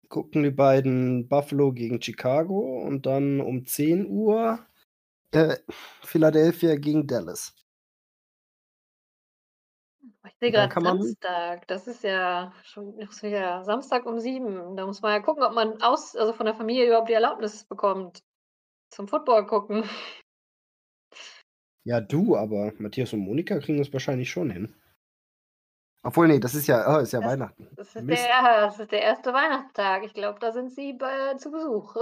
S2: gucken die beiden Buffalo gegen Chicago und dann um 10:00, äh, Philadelphia gegen Dallas.
S1: Ich sehe
S2: man
S1: Samstag. Das ist ja schon ja Samstag um 7. Da muss man ja gucken, ob man aus also, von der Familie überhaupt die Erlaubnis bekommt zum Football gucken.
S2: Ja, du, aber Matthias und Monika kriegen das wahrscheinlich schon hin. Obwohl, ne, das ist ja oh, ist ja
S1: Das
S2: Weihnachten.
S1: das ist
S2: Mist.
S1: der das ist der 1. Weihnachtstag. Ich glaube, da sind sie bei zu Besuch.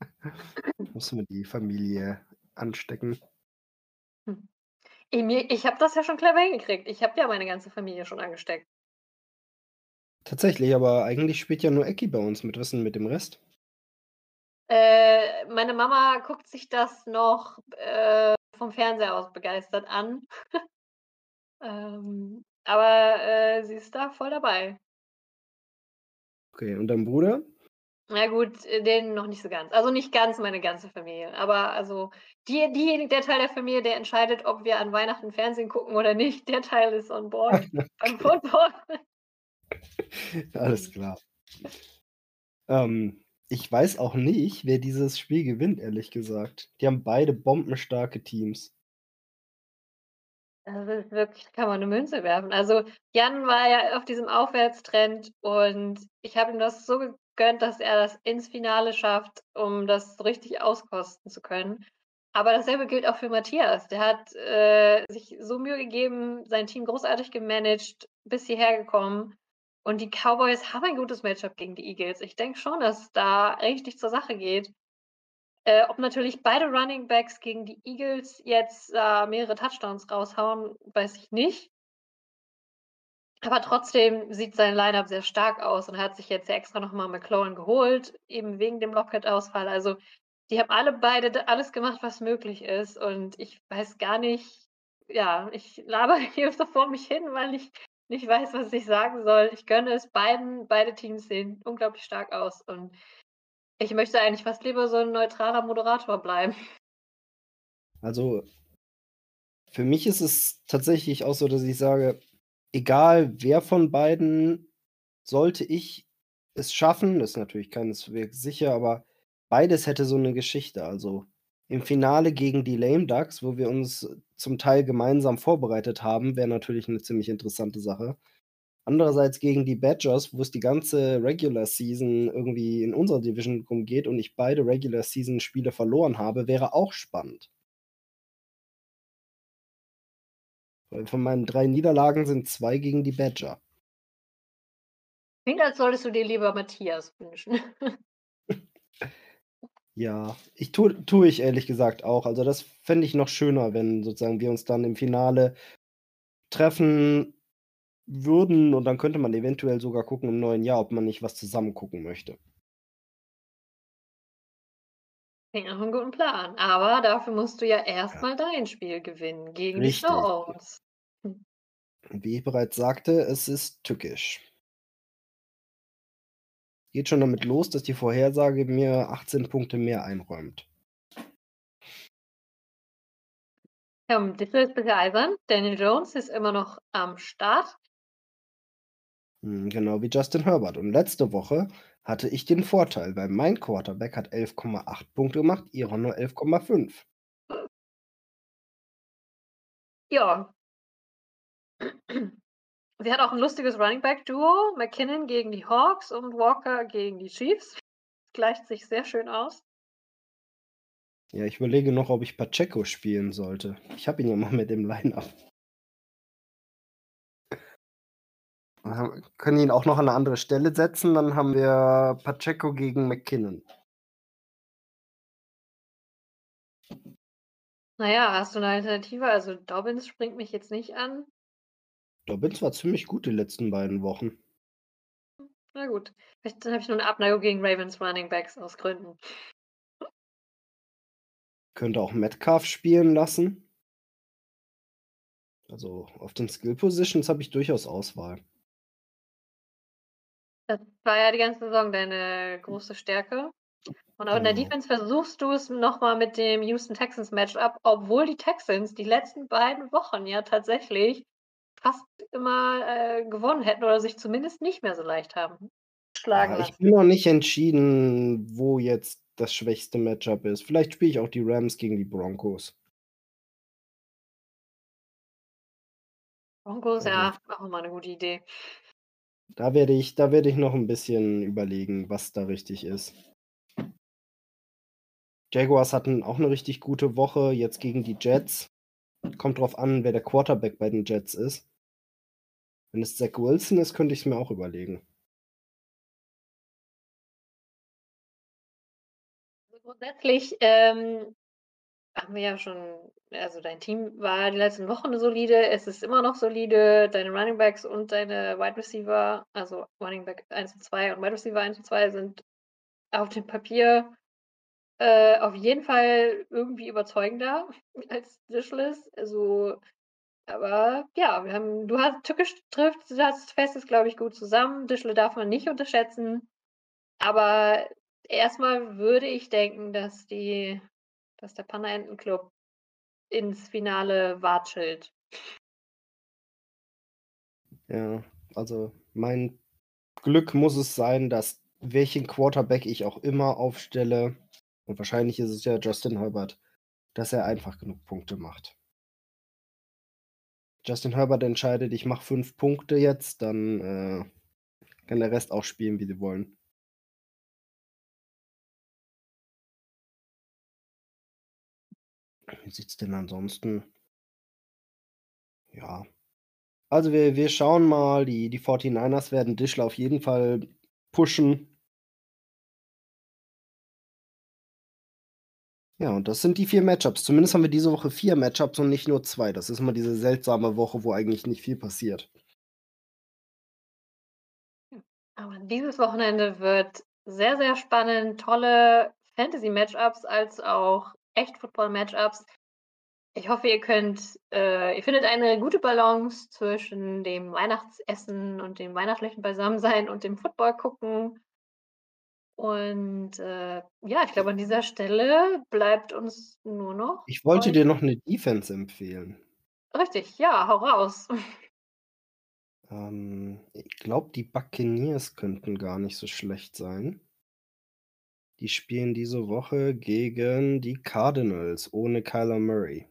S2: Musst du mal die Familie anstecken.
S1: Hm. I mir ich habe das ja schon clever hingekriegt. Ich habe ja meine ganze Familie schon angesteckt.
S2: Tatsächlich, aber eigentlich spielt ja nur Ecki bei uns mit. Was denn mit dem Rest?
S1: Äh, meine Mama guckt sich das noch, äh, vom Fernseher aus begeistert an. Ähm, aber, äh, sie ist da voll dabei.
S2: Okay, und dein Bruder?
S1: Na gut, äh, den noch nicht so ganz. Also, nicht ganz meine ganze Familie, aber also, die diejenigen der Teil der Familie, der entscheidet, ob wir an Weihnachten Fernsehen gucken oder nicht, der Teil ist on board beim. Football.
S2: Alles klar. Ähm, ich weiß auch nicht, wer dieses Spiel gewinnt, ehrlich gesagt. Die haben beide bombenstarke Teams.
S1: Also, wirklich da kann man 'ne Münze werfen. Also, Jan war ja auf diesem Aufwärtstrend und ich habe ihm das so gegönnt, dass er das ins Finale schafft, um das richtig auskosten zu können. Aber dasselbe gilt auch für Matthias. Der hat, äh, sich so Mühe gegeben, sein Team großartig gemanagt, bis hierher gekommen. Und die Cowboys haben ein gutes Matchup gegen die Eagles. Ich denke schon, dass da richtig zur Sache geht. Äh, ob natürlich beide Running Backs gegen die Eagles jetzt, äh, mehrere Touchdowns raushauen, weiß ich nicht. Aber trotzdem sieht sein Line-up sehr stark aus und hat sich jetzt extra noch mal McLaurin geholt, eben wegen dem Lockett-Ausfall. Also, die haben alle beide alles gemacht, was möglich ist und ich weiß gar nicht ja, ich labere hier so vor mich hin, weil ich nicht weiß, was ich sagen soll. Ich gönne es beiden. Beide Teams sehen unglaublich stark aus und ich möchte eigentlich fast lieber so 'n neutraler Moderator bleiben.
S2: Also für mich ist es tatsächlich auch so, dass ich sage, egal wer von beiden, sollte ich es schaffen, ist natürlich keineswegs sicher, aber beides hätte so 'ne Geschichte. Also, im Finale gegen die Lame Ducks, wo wir uns zum Teil gemeinsam vorbereitet haben, wäre natürlich 'ne ziemlich interessante Sache. Andererseits gegen die Badgers, wo es die ganze Regular Season irgendwie in unserer Division drum geht und ich beide Regular Season Spiele verloren habe, wäre auch spannend. Weil von meinen 3 Niederlagen sind 2 gegen die Badger.
S1: Klingt, als solltest du dir lieber Matthias wünschen.
S2: Ja, ich tue tue ich ehrlich gesagt auch. Also, das fände ich noch schöner, wenn sozusagen wir uns dann im Finale treffen würden und dann könnte man eventuell sogar gucken im neuen Jahr, ob man nicht was zusammen gucken möchte.
S1: Klingt nach 'nem guten Plan, aber dafür musst du ja erst
S2: Ja.
S1: mal dein Spiel gewinnen gegen die
S2: Richtig.
S1: Stones. Hm.
S2: Wie ich bereits sagte, es ist tückisch. Geht schon damit los, dass die Vorhersage mir 18 Punkte mehr einräumt.
S1: Und ist bisschen albern. Daniel Jones ist immer noch am Start.
S2: Mhm, genau wie Justin Herbert. Und letzte Woche hatte ich den Vorteil, weil mein Quarterback hat 11,8 Punkte gemacht, ihrer nur 11,5.
S1: Ja. Sie hat auch 'n lustiges Running-Back-Duo, McKinnon gegen die Hawks und Walker gegen die Chiefs. Gleicht sich sehr schön aus.
S2: Ja, ich überlege noch, ob ich Pacheco spielen sollte. Ich habe ihn ja mal mit im Line-up. Wir können ihn auch noch an 'ne andere Stelle setzen, dann haben wir Pacheco gegen McKinnon.
S1: Na ja, hast du 'ne Alternative? Also, Dobbins springt mich jetzt nicht an.
S2: Dobbins war ziemlich gut die letzten beiden Wochen.
S1: Na gut, vielleicht habe ich nur 'ne Abneigung gegen Ravens Running Backs aus Gründen.
S2: Könnte auch Metcalf spielen lassen. Also, auf den Skill Positions habe ich durchaus Auswahl.
S1: Das war ja die ganze Saison deine große Stärke. Und auch in der
S2: Genau.
S1: Defense versuchst du's noch mal mit dem Houston Texans Match-up, obwohl die Texans die letzten beiden Wochen ja tatsächlich fast immer, äh, gewonnen hätten oder sich zumindest nicht mehr so leicht haben schlagen
S2: Ja, ich bin noch nicht entschieden, wo jetzt das schwächste Match-up ist. Vielleicht spiele ich auch die Rams gegen die Broncos.
S1: Broncos,
S2: Also
S1: ja, auch immer 'ne gute Idee.
S2: Da werde ich da werde ich noch 'n bisschen überlegen, was da richtig ist. Jaguars hatten auch 'ne richtig gute Woche jetzt gegen die Jets. Kommt drauf an, wer der Quarterback bei den Jets ist. Wenn es Zach Wilson ist, könnte ich's mir auch überlegen.
S1: Grundsätzlich, ähm, haben wir ja schon also, dein Team war die letzten Wochen solide. Es ist immer noch solide. Deine Running Backs und deine Wide Receiver, also, Running Back 1 und 2 und Wide Receiver 1 und 2 sind auf dem Papier, äh, auf jeden Fall irgendwie überzeugender als Dishles. Also aber ja, wir haben du hast tückisch trifft das fasst es, glaube ich, gut zusammen. Dishle darf man nicht unterschätzen. Aber erst mal würde ich denken, dass die dass der Panda Enten Club ins Finale watschelt.
S2: Ja, also, mein Glück muss es sein, dass welchen Quarterback ich auch immer aufstelle und wahrscheinlich ist es ja Justin Herbert, dass er einfach genug Punkte macht. Justin Herbert entscheidet, ich mache 5 Punkte jetzt, dann, äh, kann der Rest auch spielen, wie sie wollen. Wie sieht's denn ansonsten Ja. Also, wir wir schauen mal, die die 49ers werden Dishle auf jeden Fall pushen. Ja, und das sind die 4 Match-ups. Zumindest haben wir diese Woche 4 Match-ups und nicht nur 2. Das ist immer diese seltsame Woche, wo eigentlich nicht viel passiert.
S1: Aber dieses Wochenende wird sehr, sehr spannend. Tolle Fantasy-Match-ups als auch Echt-Football-Match-ups. Ich hoffe, ihr könnt äh, ihr findet eine gute Balance zwischen dem Weihnachtsessen und dem weihnachtlichen Beisammensein und dem Football gucken. Und, äh, ja, ich glaube, an dieser Stelle bleibt uns nur noch
S2: Ich wollte dir noch 'ne Defense empfehlen.
S1: Richtig, ja, hau raus.
S2: Ähm, ich glaube, die Buccaneers könnten gar nicht so schlecht sein. Die spielen diese Woche gegen die Cardinals ohne Kyler Murray.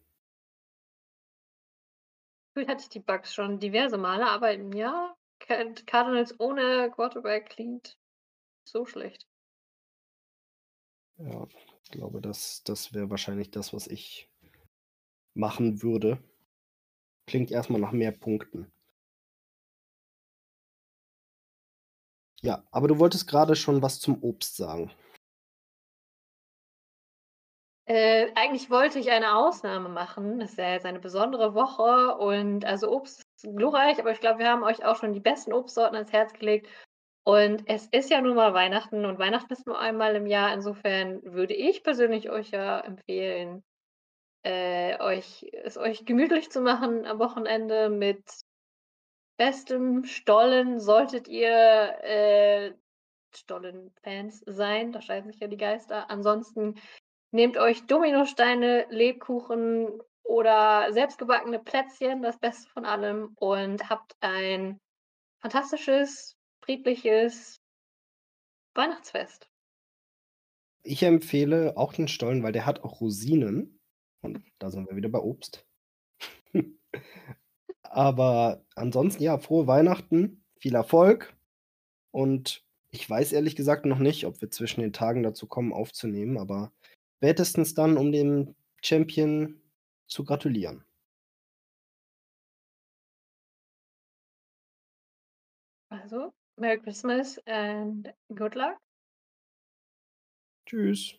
S1: Gefühlt hatte ich die Bucs schon diverse Male, aber ja, Card Cardinals ohne Quarterback klingt so schlecht.
S2: Ja, ich glaube, das das wäre wahrscheinlich das, was ich machen würde. Klingt erst mal nach mehr Punkten. Ja, aber du wolltest grade schon was zum Obst sagen.
S1: Äh, eigentlich wollte ich eine Ausnahme machen. Das ist ja jetzt eine besondere Woche und also Obst ist glorreich, aber ich glaube, wir haben euch auch schon die besten Obstsorten ans Herz gelegt. Und es ist ja nun mal Weihnachten und Weihnachten ist nur einmal im Jahr. Insofern würde ich persönlich euch ja empfehlen, äh, euch es euch gemütlich zu machen am Wochenende mit bestem Stollen. Solltet ihr, äh, Stollen-Fans sein, da scheiden sich ja die Geister. Ansonsten nehmt euch Dominosteine, Lebkuchen oder selbstgebackene Plätzchen, das Beste von allem, und habt ein fantastisches, friedliches Weihnachtsfest.
S2: Ich empfehle auch den Stollen, weil der hat auch Rosinen. Und da sind wir wieder bei Obst. Aber ansonsten, ja, frohe Weihnachten, viel Erfolg. Und ich weiß ehrlich gesagt noch nicht, ob wir zwischen den Tagen dazu kommen, aufzunehmen, aber spätestens dann, um dem Champion zu gratulieren.
S1: Merry Christmas and good luck.
S2: Tschüss.